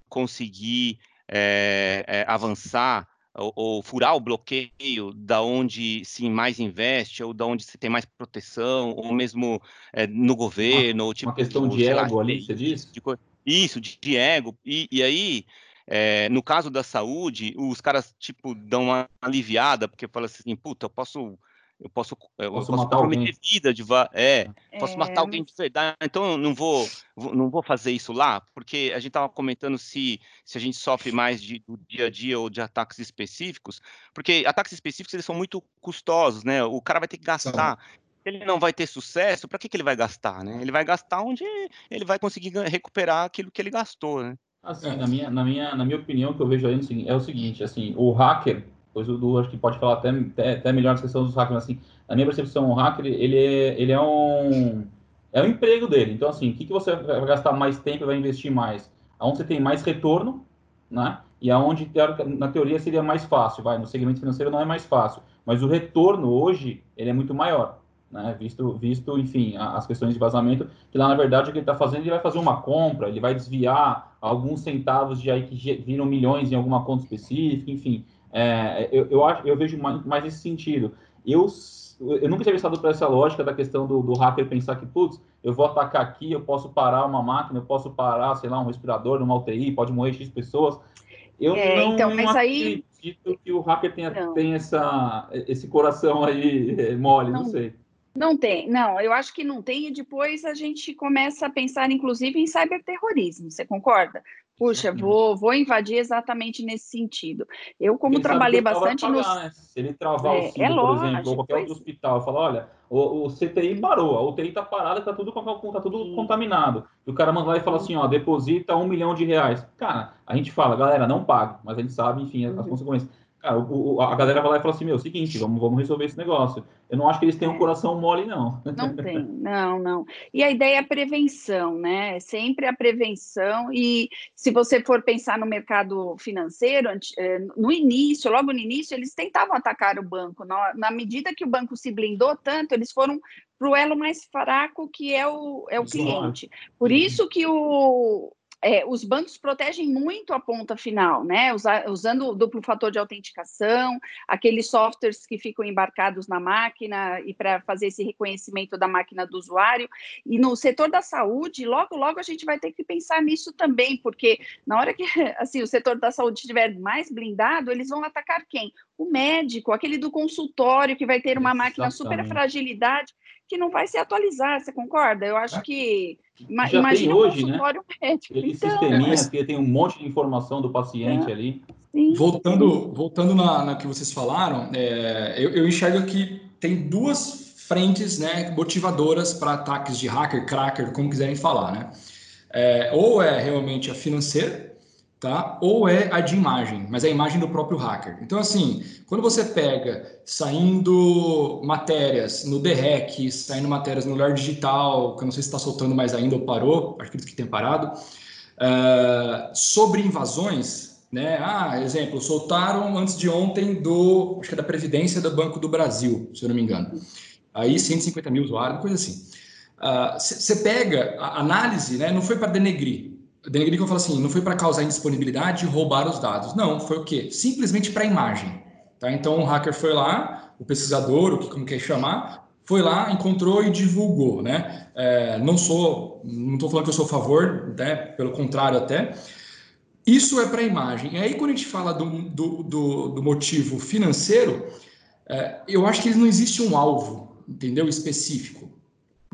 conseguir é, é, avançar ou, ou, furar o bloqueio da onde se mais investe ou da onde se tem mais proteção ou mesmo é, no governo uma, ou tipo uma questão de ego lá, ali você diz? de, isso de, de ego. E, e aí é, no caso da saúde os caras tipo dão uma aliviada porque fala assim puta eu posso eu posso, eu posso, posso comprometer vida de é, é, posso matar alguém de verdade, então eu não vou, não vou fazer isso lá, porque a gente estava comentando se, se a gente sofre mais de, do dia a dia ou de ataques específicos, porque ataques específicos eles são muito custosos, né? O cara vai ter que gastar. Ele não vai ter sucesso, para que, que ele vai gastar, né? Ele vai gastar onde ele vai conseguir recuperar aquilo que ele gastou, né? Assim, na minha, na minha, na minha opinião, que eu vejo aí é o seguinte, assim, o hacker, Pois o Du acho que pode falar até, até, melhor na questão dos hackers, assim, na minha percepção, o hacker, ele é, ele é um é um emprego dele. Então, assim, o que, que você vai gastar mais tempo vai investir mais? Aonde você tem mais retorno, né? E aonde, na teoria, seria mais fácil, vai, no segmento financeiro não é mais fácil, mas o retorno hoje, ele é muito maior, né? Visto, visto enfim, as questões de vazamento, que lá, na verdade, o que ele está fazendo, ele vai fazer uma compra, ele vai desviar alguns centavos de aí que viram milhões em alguma conta específica, enfim, é, eu, eu, acho, eu vejo mais, mais esse sentido. Eu, eu nunca tinha pensado por essa lógica da questão do, do hacker pensar que, putz, eu vou atacar aqui, eu posso parar uma máquina, eu posso parar, sei lá, um respirador numa UTI, pode morrer X pessoas. Eu é, não, então, mas aí... acredito que o hacker tenha, tenha essa, esse coração aí é, mole, não, não sei. Não tem, não, eu acho que não tem, e depois a gente começa a pensar, inclusive, em cyberterrorismo, você concorda? Puxa, vou, vou invadir exatamente nesse sentido. Eu, como ele trabalhei bastante no. Né? Se ele travar é, o SIM, é por exemplo, ou qualquer outro hospital, falar, olha, o, o, CTI parou, a UTI está parada, está tudo, tá tudo contaminado. E o cara manda lá e fala assim, ó, deposita um milhão de reais. Cara, a gente fala, galera, não paga, mas a gente sabe, enfim, as, as uhum. consequências. Cara, o, a galera vai lá e fala assim, meu, seguinte, vamos, vamos resolver esse negócio. Eu não acho que eles tenham um coração mole, não. Não tem, não, não. E a ideia é prevenção, né? Sempre a prevenção. E se você for pensar no mercado financeiro, no início, logo no início, eles tentavam atacar o banco. Na, medida que o banco se blindou tanto, eles foram para o elo mais fraco, que é o, é o cliente. Por isso que o, é, os bancos protegem muito a ponta final, né? Usa, usando o duplo fator de autenticação, aqueles softwares que ficam embarcados na máquina e para fazer esse reconhecimento da máquina do usuário. E no setor da saúde, logo, logo a gente vai ter que pensar nisso também, porque na hora que assim, o setor da saúde estiver mais blindado, eles vão atacar quem? O médico, aquele do consultório que vai ter uma Exatamente. máquina super fragilidade que não vai se atualizar, você concorda? Eu acho que já imagina tem hoje, um né? médico. Aquele então, sisteminha que tem um monte de informação do paciente é. ali. Sim, voltando, voltando na, na, que vocês falaram, é, eu, eu enxergo que tem duas frentes né, motivadoras para ataques de hacker, cracker, como quiserem falar, né? É, ou é realmente a financeira, tá? Ou é a de imagem, mas é a imagem do próprio hacker. Então, assim, quando você pega saindo matérias no DREC, saindo matérias no Lar Digital, que eu não sei se está soltando mais ainda ou parou, acredito que tem parado, uh, sobre invasões, né? Ah, exemplo, soltaram antes de ontem do, acho que é da Previdência do Banco do Brasil, se eu não me engano. Aí 150 mil usuários, coisa assim. Você uh, pega a análise, né? Não foi para denegrir, Eu falo assim, não foi para causar indisponibilidade e roubar os dados. Não, foi o quê? Simplesmente para a imagem. Tá? Então o hacker foi lá, o pesquisador, o que como quer chamar, foi lá, encontrou e divulgou, né? É, não sou, não estou falando que eu sou a favor, né? Pelo contrário até. Isso é para a imagem. E aí quando a gente fala do, do, do, do motivo financeiro, é, eu acho que não existe um alvo, entendeu? Específico.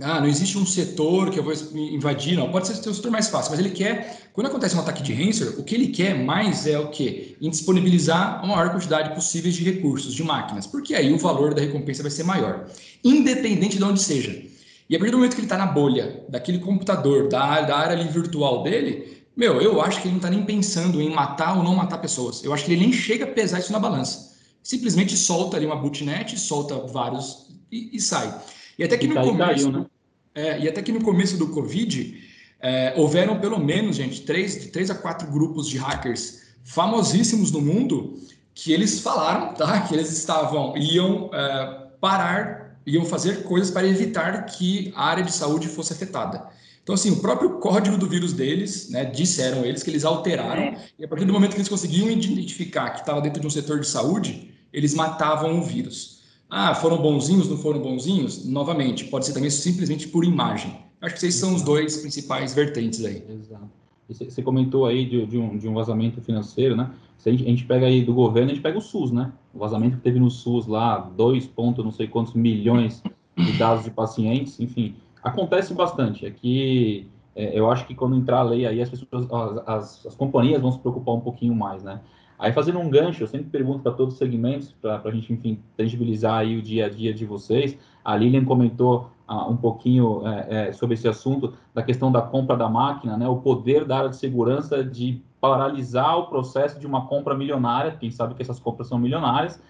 Ah, não existe um setor que eu vou invadir, não. Pode ser um setor mais fácil, mas ele quer, quando acontece um ataque de ransomware, o que ele quer mais é o quê? Indisponibilizar a maior quantidade possível de recursos, de máquinas, porque aí o valor da recompensa vai ser maior, independente de onde seja. E a partir do momento que ele está na bolha daquele computador, da da área virtual dele, meu, eu acho que ele não está nem pensando em matar ou não matar pessoas. Eu acho que ele nem chega a pesar isso na balança. Simplesmente solta ali uma bootnet, solta vários e, e sai. E até que e no começo, caiu, né? é, e até que no começo do Covid, é, houveram pelo menos, gente, três, de três a quatro grupos de hackers famosíssimos no mundo que eles falaram, tá? Que eles estavam, iam é, parar, iam fazer coisas para evitar que a área de saúde fosse afetada. Então, assim, o próprio código do vírus deles, né, disseram eles que eles alteraram, é. e a partir do momento que eles conseguiam identificar que estava dentro de um setor de saúde, eles matavam o vírus. Ah, foram bonzinhos, não foram bonzinhos? Novamente, pode ser também simplesmente por imagem. Acho que esses são os dois principais vertentes aí. Exato. Você comentou aí de, de, um, de um vazamento financeiro, né? Se a gente, a gente, pega aí do governo, a gente pega o SUS, né? O vazamento que teve no SUS lá, dois pontos, não sei quantos milhões de dados de pacientes, enfim, acontece bastante. É que é, eu acho que quando entrar a lei aí, as pessoas, as, as, as companhias vão se preocupar um pouquinho mais, né? Aí, fazendo um gancho, eu sempre pergunto para todos os segmentos, para a gente, enfim, tangibilizar aí o dia a dia de vocês. A Lilian comentou uh, um pouquinho é, é, sobre esse assunto, da questão da compra da máquina, né? O poder da área de segurança de paralisar o processo de uma compra milionária, quem sabe que essas compras são milionárias.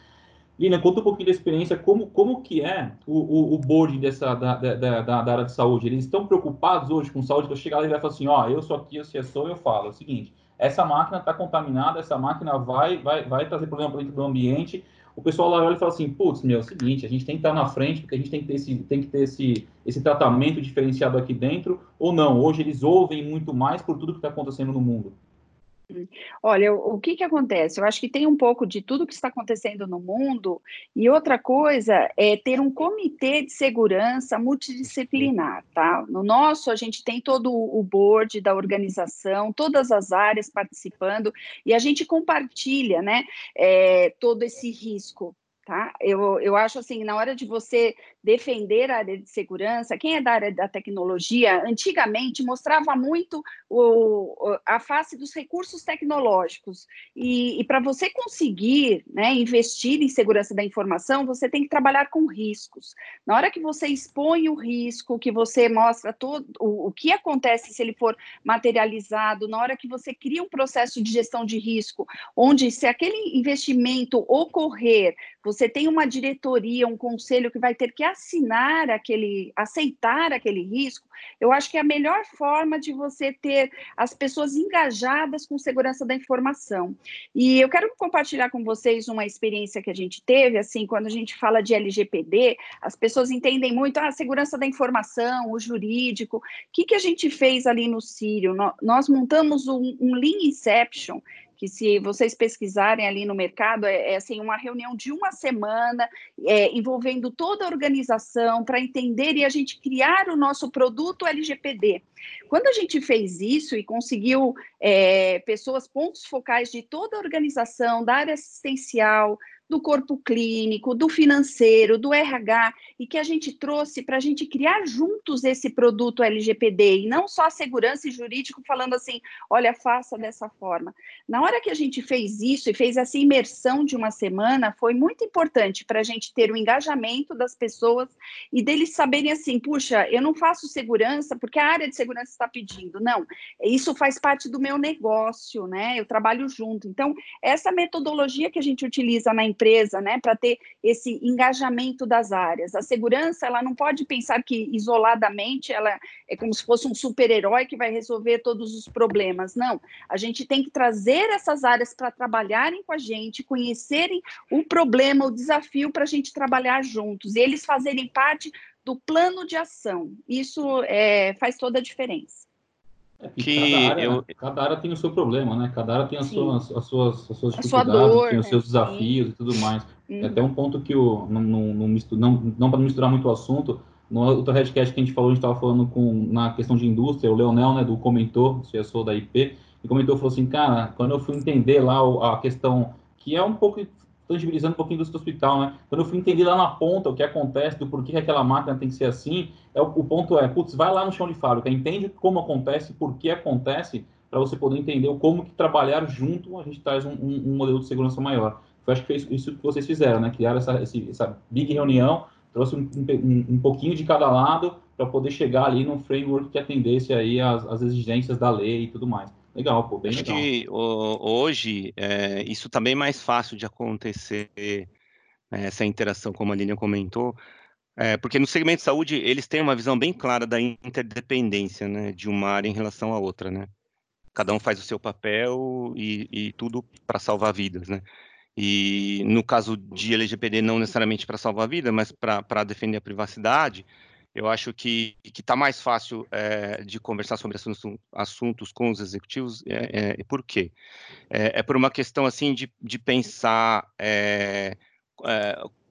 Lilian, conta um pouquinho da experiência, como, como que é o, o, o board dessa, da, da, da, da, área de saúde? Eles estão preocupados hoje com saúde? Eu chegar lá e vai falar assim, ó, eu sou aqui, eu sou, eu falo. É o seguinte, essa máquina está contaminada, essa máquina vai, vai, vai trazer problema para dentro do ambiente. O pessoal lá olha e fala assim, putz, meu, é o seguinte, a gente tem que estar na frente, porque a gente tem que ter, esse, tem que ter esse, esse tratamento diferenciado aqui dentro, ou não, hoje eles ouvem muito mais por tudo que está acontecendo no mundo. Olha, o que que acontece? Eu acho que tem um pouco de tudo que está acontecendo no mundo, e outra coisa é ter um comitê de segurança multidisciplinar, tá? No nosso, a gente tem todo o board da organização, todas as áreas participando, e a gente compartilha, né, é, todo esse risco, Tá? Eu, eu acho assim, na hora de você defender a área de segurança, quem é da área da tecnologia, antigamente mostrava muito o, a face dos recursos tecnológicos. E, e para você conseguir né, investir em segurança da informação, você tem que trabalhar com riscos. Na hora que você expõe o risco, que você mostra todo o, o que acontece se ele for materializado, na hora que você cria um processo de gestão de risco, onde se aquele investimento ocorrer, você tem uma diretoria, um conselho que vai ter que assinar aquele, aceitar aquele risco, eu acho que é a melhor forma de você ter as pessoas engajadas com segurança da informação. E eu quero compartilhar com vocês uma experiência que a gente teve, assim, quando a gente fala de LGPD, as pessoas entendem muito ah, a segurança da informação, o jurídico. O que, que a gente fez ali no Sírio? Nós montamos um, um Lean Inception, que se vocês pesquisarem ali no mercado, é, é assim, uma reunião de uma semana, é, envolvendo toda a organização para entender e a gente criar o nosso produto LGPD. Quando a gente fez isso e conseguiu é, pessoas, pontos focais de toda a organização, da área assistencial, do corpo clínico, do financeiro, do RH, e que a gente trouxe para a gente criar juntos esse produto LGPD, e não só a segurança e jurídico falando assim, olha, faça dessa forma. Na hora que a gente fez isso e fez essa imersão de uma semana, foi muito importante para a gente ter o engajamento das pessoas e deles saberem assim, puxa, eu não faço segurança porque a área de segurança está pedindo. Não, isso faz parte do meu negócio, né? Eu trabalho junto. Então, essa metodologia que a gente utiliza na empresa, né, para ter esse engajamento das áreas. A segurança, ela não pode pensar que isoladamente ela é como se fosse um super-herói que vai resolver todos os problemas. Não, a gente tem que trazer essas áreas para trabalharem com a gente, conhecerem o problema, o desafio para a gente trabalhar juntos e eles fazerem parte do plano de ação. Isso é, faz toda a diferença. É que cada área, eu... cada área, tem o seu problema, né? Cada área tem as suas, as suas, as suas dificuldades, dor, tem os seus desafios sim. e tudo mais. Hum. É até um ponto que o, não, não, não, não, não para misturar muito o assunto, no outro headcast que a gente falou, a gente estava falando com, na questão de indústria, o Leonel, né, do comentou, CSO da IP, e comentou, falou assim, cara, quando eu fui entender lá a questão, que é um pouco tangibilizando um pouquinho do hospital, né? Quando eu fui entender lá na ponta o que acontece, do porquê que aquela máquina tem que ser assim, é o, ponto é, putz, vai lá no chão de fábrica, entende como acontece, por que acontece, para você poder entender como que trabalhar junto, a gente traz um, um, um modelo de segurança maior. Eu acho que foi isso, isso que vocês fizeram, né? Criaram essa, esse, essa big reunião, trouxe um, um, um pouquinho de cada lado para poder chegar ali num framework que atendesse aí as, as exigências da lei e tudo mais. Legal, pô, bem Acho legal. que hoje é, isso também tá é mais fácil de acontecer, né, essa interação, como a Lilian comentou, é, porque no segmento de saúde eles têm uma visão bem clara da interdependência né, de uma área em relação à outra, né? Cada um faz o seu papel e, e tudo para salvar vidas, né? E no caso de LGPD, não necessariamente para salvar a vida, mas para defender a privacidade, eu acho que está mais fácil é, de conversar sobre assuntos, assuntos com os executivos. É, é, por quê? É, é, por uma questão assim de, de pensar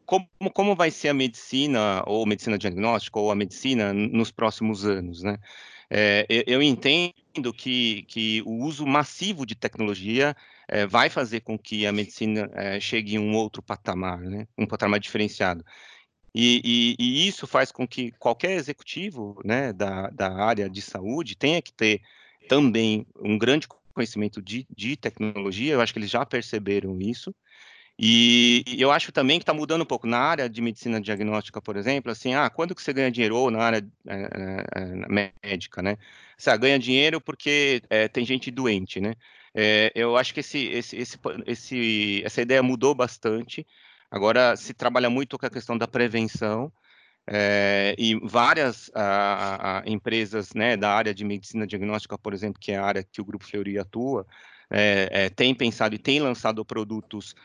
como, como vai ser a medicina, ou medicina diagnóstica, ou a medicina nos próximos anos, né? eu entendo que, que o uso massivo de tecnologia vai fazer com que a medicina chegue em um outro patamar, né? um patamar diferenciado. E, e, e, isso faz com que qualquer executivo né, da, da área de saúde tenha que ter também um grande conhecimento de, de tecnologia, eu acho que eles já perceberam isso, e eu acho também que está mudando um pouco na área de medicina diagnóstica, por exemplo, assim, ah, quando que você ganha dinheiro ou na área é, é, médica, né? Você ganha dinheiro porque é, tem gente doente, né? eu acho que esse, esse, esse, esse, essa ideia mudou bastante. Agora se trabalha muito com a questão da prevenção, é, e várias a, a, empresas né, da área de medicina diagnóstica, por exemplo, que é a área que o Grupo Fleury atua, é, é, tem pensado e tem lançado produtos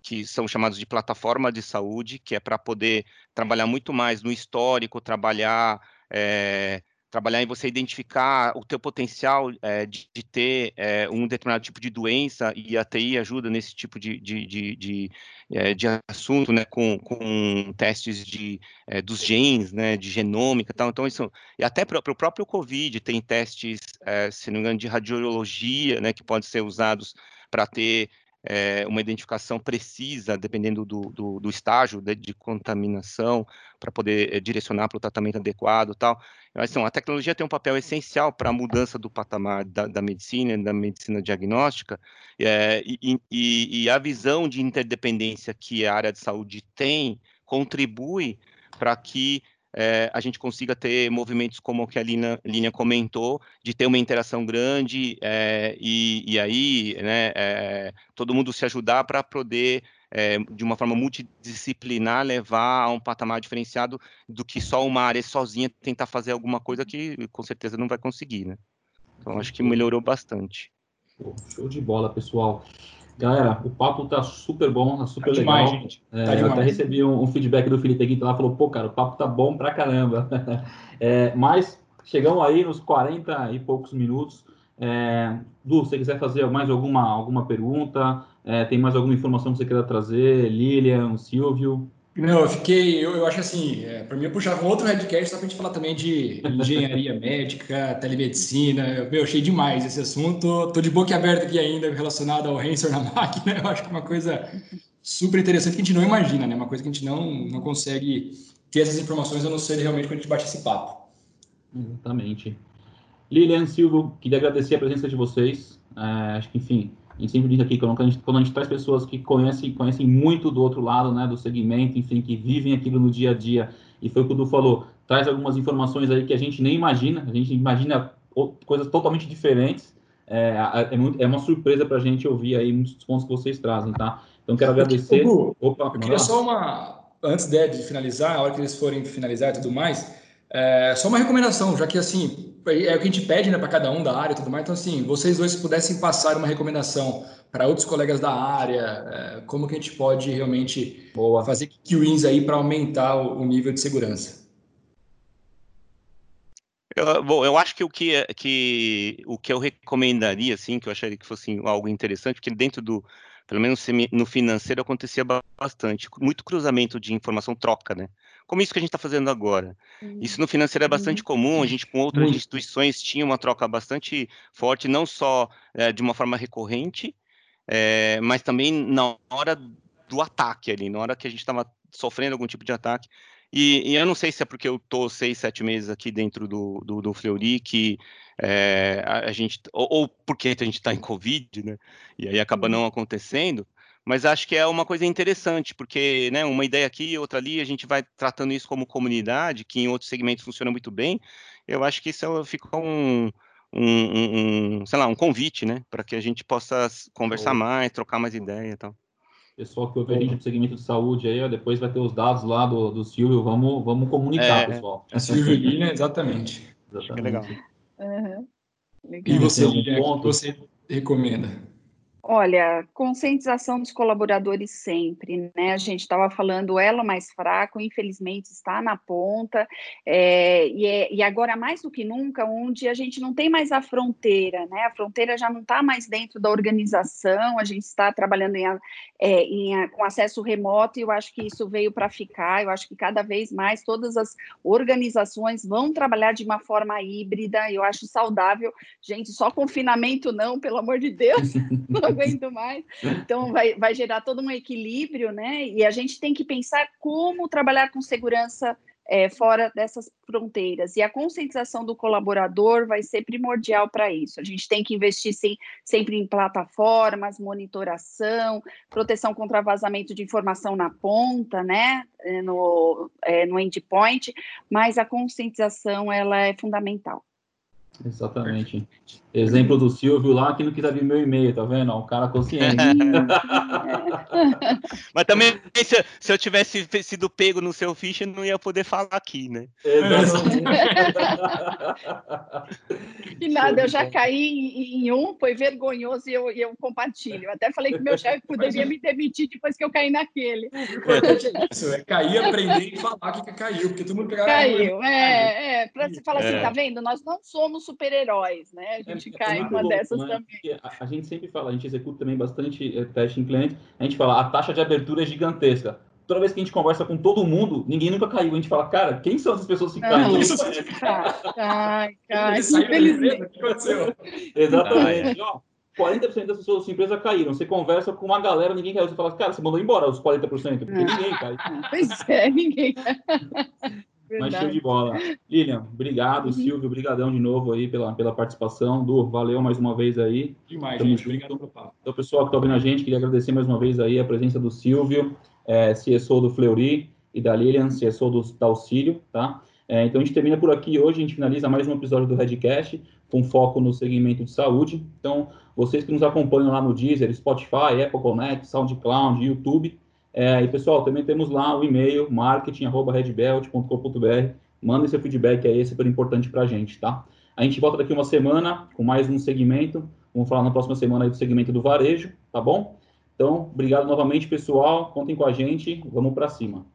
que são chamados de plataforma de saúde, que é para poder trabalhar muito mais no histórico, trabalhar trabalhar em você identificar o teu potencial é, de, de, ter é, um determinado tipo de doença e a TI ajuda nesse tipo de, de, de, de, é, de assunto, né, com, com testes de, dos genes, né, de genômica e tal. Então, isso, e até para o próprio COVID tem testes, se não me engano, de radiologia, né, que podem ser usados para ter é, uma identificação precisa, dependendo do, do, do estágio de, de contaminação, para poder é, direcionar para o tratamento adequado tal. Então, a tecnologia tem um papel essencial para a mudança do patamar da, da medicina, da medicina diagnóstica, é, e, e, e a visão de interdependência que a área de saúde tem contribui para que é, a gente consiga ter movimentos como o que a Lina, Lina comentou, de ter uma interação grande é, e, e, aí né, é, todo mundo se ajudar para poder, de uma forma multidisciplinar, levar a um patamar diferenciado do que só uma área sozinha tentar fazer alguma coisa que com certeza não vai conseguir. Né? Então, acho que melhorou bastante. Show de bola, pessoal. Galera, o papo tá super bom, tá super tá legal. Demais, gente. É, tá eu demais. até recebi um, um, feedback do Felipe aqui, lá falou, pô, cara, o papo tá bom pra caramba. é, mas chegamos aí nos 40 e poucos minutos. É, du, se você quiser fazer mais alguma, alguma pergunta, é, tem mais alguma informação que você queira trazer, Lilian, Silvio? Não, eu fiquei, eu, eu acho assim, é, para mim eu puxava um outro headcast só para a gente falar também de engenharia médica, telemedicina, eu, meu, achei demais esse assunto, tô de boca aberta aqui ainda relacionado ao Rensor na máquina, eu acho que é uma coisa super interessante que a gente não imagina, né? Uma coisa que a gente não, não consegue ter essas informações a não ser realmente quando a gente bate esse papo. Exatamente. Lilian Silva, queria agradecer a presença de vocês. É, acho que, enfim, gente sempre diz aqui, quando a gente, quando a gente traz pessoas que conhecem, conhecem muito do outro lado, né, do segmento, enfim, que vivem aquilo no dia a dia, e foi o que o Du falou, traz algumas informações aí que a gente nem imagina, a gente imagina coisas totalmente diferentes, é, é, é uma surpresa para a gente ouvir aí muitos pontos que vocês trazem, tá? Então, quero agradecer. Opa, eu queria só uma, antes de, de finalizar, a hora que eles forem finalizar e tudo mais, é, só uma recomendação, já que assim, é o que a gente pede né, para cada um da área e tudo mais. Então, assim, vocês dois pudessem passar uma recomendação para outros colegas da área, é, como que a gente pode realmente Boa. fazer wins aí para aumentar o, o, nível de segurança? Eu, bom, eu acho que o que, é, que o que eu recomendaria, assim, que eu acharia que fosse algo interessante, porque dentro do, pelo menos no financeiro acontecia bastante, muito cruzamento de informação troca, né? Como isso que a gente está fazendo agora. Isso no financeiro é bastante uhum. comum, a gente com outras muito. instituições tinha uma troca bastante forte, não só é, de uma forma recorrente, é, mas também na hora do ataque ali, na hora que a gente estava sofrendo algum tipo de ataque. E, e, eu não sei se é porque eu estou seis, sete meses aqui dentro do, do, do Fleury que é, a, a, gente, ou, ou, porque a gente está em Covid, né? E aí acaba uhum. não acontecendo. Mas acho que é uma coisa interessante, porque né, uma ideia aqui, outra ali, a gente vai tratando isso como comunidade, que em outros segmentos funciona muito bem. Eu acho que isso fica um, um, um, sei lá, um convite, né? Para que a gente possa conversar mais, trocar mais ideia e tal pessoal que ouve a gente do segmento de saúde aí, ó, depois vai ter os dados lá do, do Silvio, vamos, vamos comunicar, é, pessoal. É Silvio Guilherme, exatamente. exatamente. É legal. Uhum. legal. E você, um ponto... você recomenda? Olha, conscientização dos colaboradores sempre, né? A gente estava falando ela mais fraco, infelizmente está na ponta, é, e, é, e, agora mais do que nunca, onde a gente não tem mais a fronteira, né? A fronteira já não está mais dentro da organização, a gente está trabalhando em, é, em, com acesso remoto, e eu acho que isso veio para ficar. Eu acho que cada vez mais todas as organizações vão trabalhar de uma forma híbrida, eu acho saudável. Gente, só confinamento não, pelo amor de Deus. aguento mais. Então, vai, vai gerar todo um equilíbrio, né? E a gente tem que pensar como trabalhar com segurança é, fora dessas fronteiras. E a conscientização do colaborador vai ser primordial para isso. A gente tem que investir sim, sempre em plataformas, monitoração, proteção contra vazamento de informação na ponta, né? É, no, é, no endpoint, mas a conscientização ela é fundamental. Exatamente. Exemplo do Silvio lá que não quis abrir meu e-mail, tá vendo? Um cara consciente. Mas também, se, se, eu tivesse sido pego no seu ficha, não ia poder falar aqui, né? E nada, eu já caí em, em um, foi vergonhoso e eu, eu compartilho. Eu até falei que meu chefe poderia me demitir depois que eu caí naquele. Isso, é cair, aprender e falar que caiu, porque todo mundo pegava. Caiu, é, é. Pra você falar assim, é. tá vendo? Nós não somos super-heróis, né? A gente é, cai é uma louco, dessas né? também. A, a, gente sempre fala, a gente executa também bastante é, teste em cliente, a gente fala, a taxa de abertura é gigantesca. Toda vez que a gente conversa com todo mundo, ninguém nunca caiu. A gente fala, cara, quem são essas pessoas que caem? Cai, cai, infelizmente. Exatamente. Ó, 40% das pessoas da sua empresa caíram. Você conversa com uma galera, ninguém caiu. Você fala, cara, você mandou embora os 40%, porque ninguém cai. Pois é, ninguém. Mas show de bola. Lilian, obrigado. Uhum. Silvio, brigadão de novo aí pela, pela participação. Du, valeu mais uma vez aí. Demais, Tamo gente. Junto. Obrigado pelo papo. Então, pessoal que está ouvindo a gente, queria agradecer mais uma vez aí a presença do Silvio, é, CSO do Fleury, e da Lilian, CSO do, da Auxílio, tá? É, então, a gente termina por aqui hoje, a gente finaliza mais um episódio do Redcast, com foco no segmento de saúde. Então, vocês que nos acompanham lá no Deezer, Spotify, Apple Connect, SoundCloud, YouTube, é, e pessoal, também temos lá o e-mail marketing@redbelt.com.br. Mandem seu feedback aí, é super importante para a gente, tá? A gente volta daqui uma semana com mais um segmento. Vamos falar na próxima semana aí do segmento do varejo, tá bom? Então, obrigado novamente, pessoal. Contem com a gente. Vamos para cima.